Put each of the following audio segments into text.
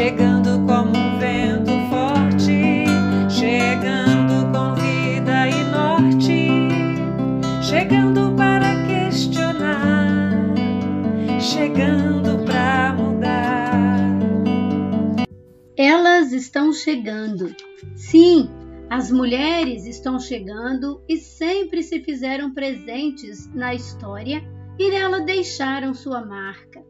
chegando como um vento forte, chegando com vida e norte, chegando para questionar, chegando para mudar. Elas estão chegando. Sim, as mulheres estão chegando e sempre se fizeram presentes na história e nela deixaram sua marca.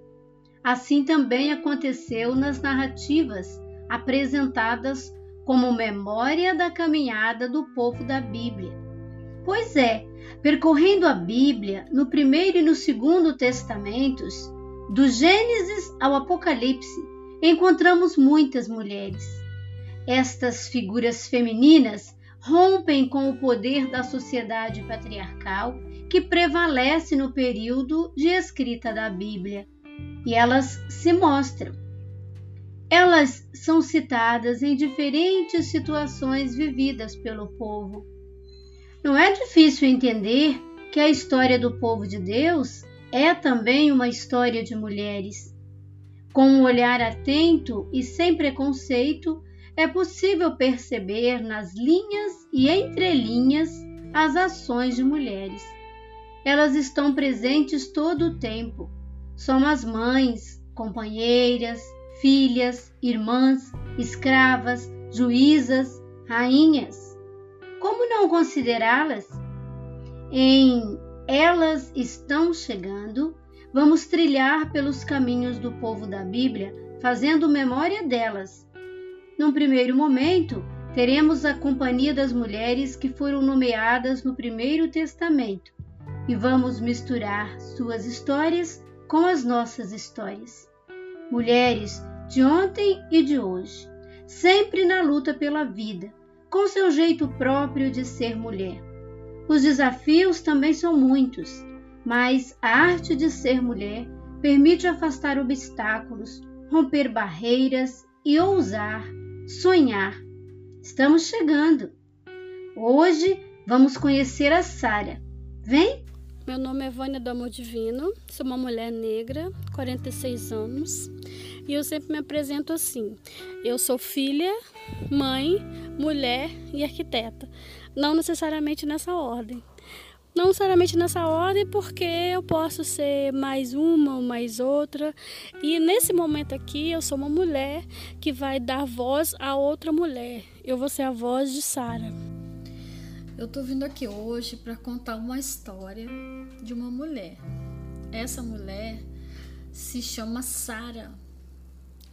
Assim também aconteceu nas narrativas apresentadas como memória da caminhada do povo da Bíblia. Pois é, percorrendo a Bíblia no primeiro e no segundo testamentos, do Gênesis ao Apocalipse, encontramos muitas mulheres. Estas figuras femininas rompem com o poder da sociedade patriarcal que prevalece no período de escrita da Bíblia, e elas se mostram. Elas são citadas em diferentes situações vividas pelo povo. Não é difícil entender que a história do povo de Deus é também uma história de mulheres. Com um olhar atento e sem preconceito, é possível perceber nas linhas e entrelinhas as ações de mulheres. Elas estão presentes todo o tempo. As mães, companheiras, filhas, irmãs, escravas, juízas, rainhas. Como não considerá-las? Em Elas Estão Chegando, vamos trilhar pelos caminhos do povo da Bíblia, fazendo memória delas. Num primeiro momento, teremos a companhia das mulheres que foram nomeadas no Primeiro Testamento e vamos misturar suas histórias com as nossas histórias. Mulheres de ontem e de hoje, sempre na luta pela vida, com seu jeito próprio de ser mulher. Os desafios também são muitos, mas a arte de ser mulher permite afastar obstáculos, romper barreiras e ousar, sonhar. Estamos chegando. Hoje vamos conhecer a Sara. Vem! Meu nome é Vânia do Amor Divino, sou uma mulher negra, 46 anos, e eu sempre me apresento assim: eu sou filha, mãe, mulher e arquiteta. Não necessariamente nessa ordem. Não necessariamente nessa ordem, porque eu posso ser mais uma ou mais outra. E nesse momento aqui, eu sou uma mulher que vai dar voz a outra mulher. Eu vou ser a voz de Sara. Eu tô vindo aqui hoje para contar uma história de uma mulher. Essa mulher se chama Sara.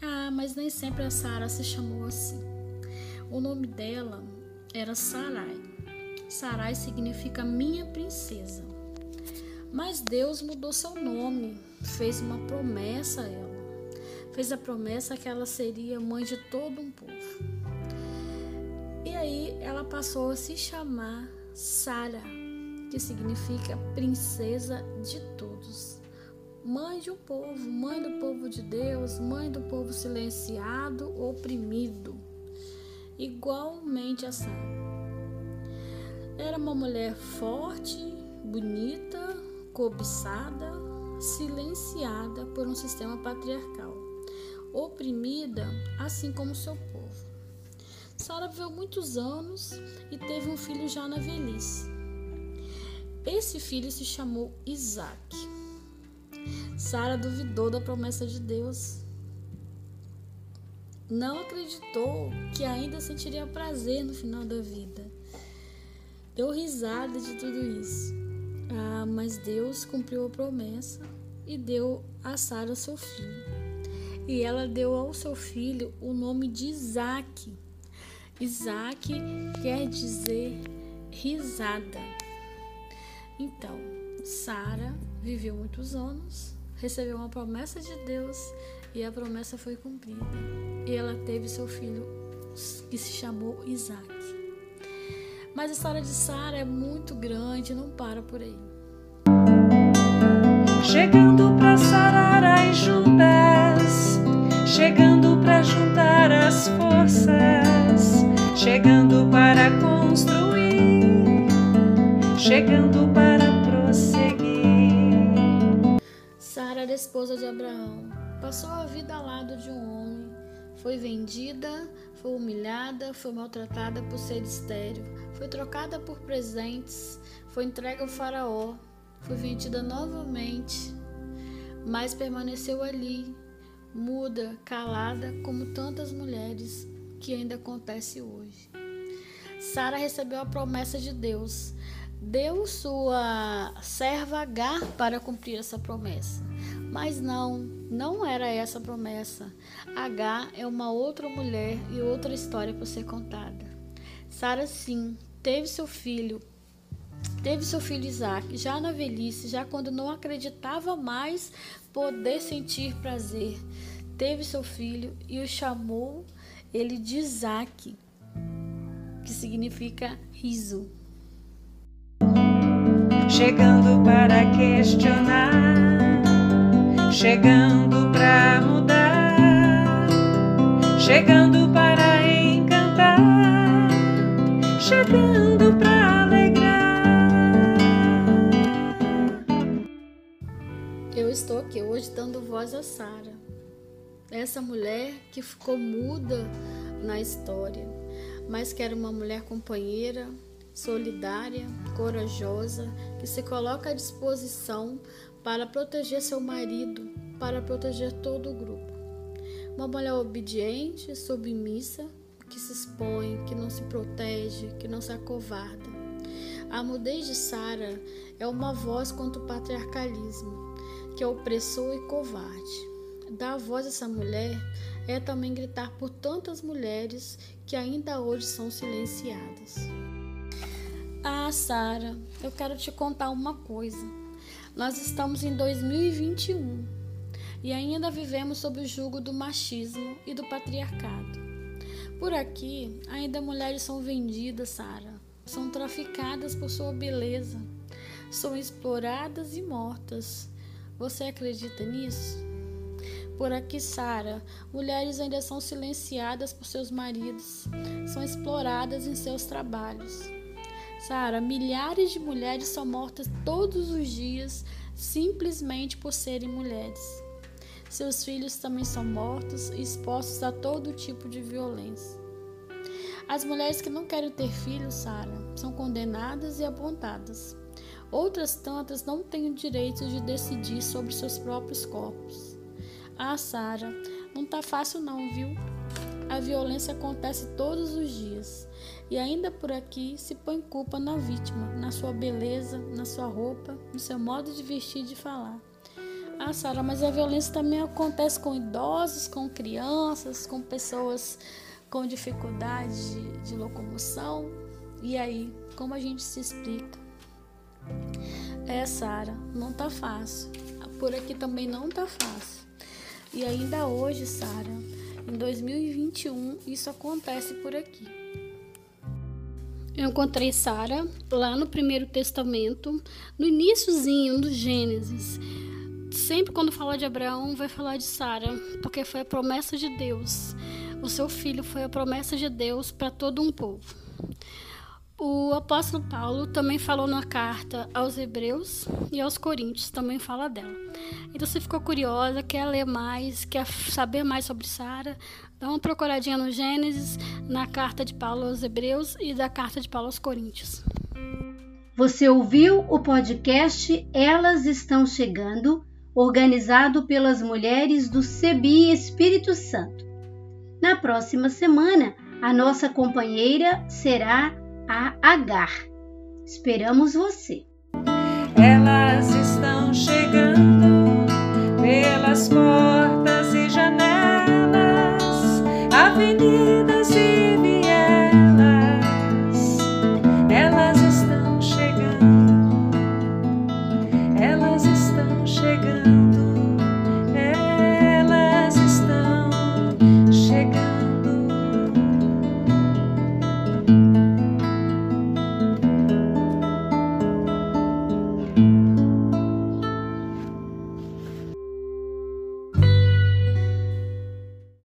Ah, mas nem sempre a Sara se chamou assim. O nome dela era Sarai. Sarai significa minha princesa. Mas Deus mudou seu nome, fez uma promessa a ela. Fez a promessa que ela seria mãe de todo um povo. Aí ela passou a se chamar Sara, que significa princesa de todos. Mãe de um povo, mãe do povo de Deus, mãe do povo silenciado, oprimido. Igualmente a Sara. Era uma mulher forte, bonita, cobiçada, silenciada por um sistema patriarcal, oprimida assim como seu. Sara viveu muitos anos e teve um filho já na velhice. Esse filho se chamou Isaac. Sara duvidou da promessa de Deus. Não acreditou que ainda sentiria prazer no final da vida. Deu risada de tudo isso. Ah, mas Deus cumpriu a promessa e deu a Sara seu filho. E ela deu ao seu filho o nome de Isaac Isaac quer dizer risada. Então, Sara viveu muitos anos, recebeu uma promessa de Deus E a promessa foi cumprida. E ela teve seu filho, que se chamou Isaac. Mas a história de Sara é muito grande, não para por aí. Chegando chegando para construir, chegando para prosseguir. Sara era esposa de Abraão Passou a vida ao lado de um homem. Foi vendida, foi humilhada, foi maltratada por ser estéreo, foi trocada por presentes, foi entregue ao faraó, foi vendida novamente, mas permaneceu ali, muda, calada, como tantas mulheres que ainda acontece hoje. Sara recebeu a promessa de Deus, deu sua serva Agar para cumprir essa promessa. Mas não, não era essa a promessa. H é uma outra mulher e outra história para ser contada. Sara sim, teve seu filho, teve seu filho Isaac, já na velhice, já quando não acreditava mais poder sentir prazer. Teve seu filho e o chamou ele de Isaac, que significa riso. Chegando para questionar chegando para mudar, chegando para encantar, chegando para alegrar. Eu estou aqui hoje dando voz a Sara, essa mulher que ficou muda na história, mas que era uma mulher companheira, solidária, corajosa, que se coloca à disposição para proteger seu marido, para proteger todo o grupo. Uma mulher obediente, submissa, que se expõe, que não se protege, que não se acovarda. A mudez de Sara é uma voz contra o patriarcalismo, que é opressor e covarde. Dar voz a essa mulher é também gritar por tantas mulheres que ainda hoje são silenciadas. Ah, Sara, eu quero te contar uma coisa. Nós estamos em 2021 e ainda vivemos sob o jugo do machismo e do patriarcado. Por aqui, ainda mulheres são vendidas, Sara, são traficadas por sua beleza, são exploradas e mortas. Você acredita nisso? Por aqui, Sara, mulheres ainda são silenciadas por seus maridos, são exploradas em seus trabalhos. Sara, milhares de mulheres são mortas todos os dias simplesmente por serem mulheres. Seus filhos também são mortos e expostos a todo tipo de violência. As mulheres que não querem ter filhos, Sara, são condenadas e apontadas. Outras tantas não têm o direito de decidir sobre seus próprios corpos. Ah, Sara, não tá fácil não, viu? A violência acontece todos os dias. E ainda por aqui se põe culpa na vítima, na sua beleza, na sua roupa, no seu modo de vestir e de falar. Ah, Sara, mas a violência também acontece com idosos, com crianças, com pessoas com dificuldade de, de locomoção. E aí, como a gente se explica? É, Sara, não tá fácil. Por aqui também não tá fácil. E ainda hoje, Sara, em 2021, isso acontece por aqui. Eu encontrei Sara lá no Primeiro Testamento, no iníciozinho do Gênesis. Sempre quando fala de Abraão, vai falar de Sara, porque foi a promessa de Deus. O seu filho foi a promessa de Deus para todo um povo. O apóstolo Paulo também falou na carta aos Hebreus e aos Coríntios, também fala dela. Então, se ficou curiosa, quer ler mais, quer saber mais sobre Sara, dá uma procuradinha no Gênesis, na carta de Paulo aos Hebreus e da carta de Paulo aos Coríntios. Você ouviu o podcast Elas Estão Chegando, organizado pelas mulheres do CEBI Espírito Santo. Na próxima semana, a nossa companheira será a Agar. Esperamos você. Elas estão chegando pelas portas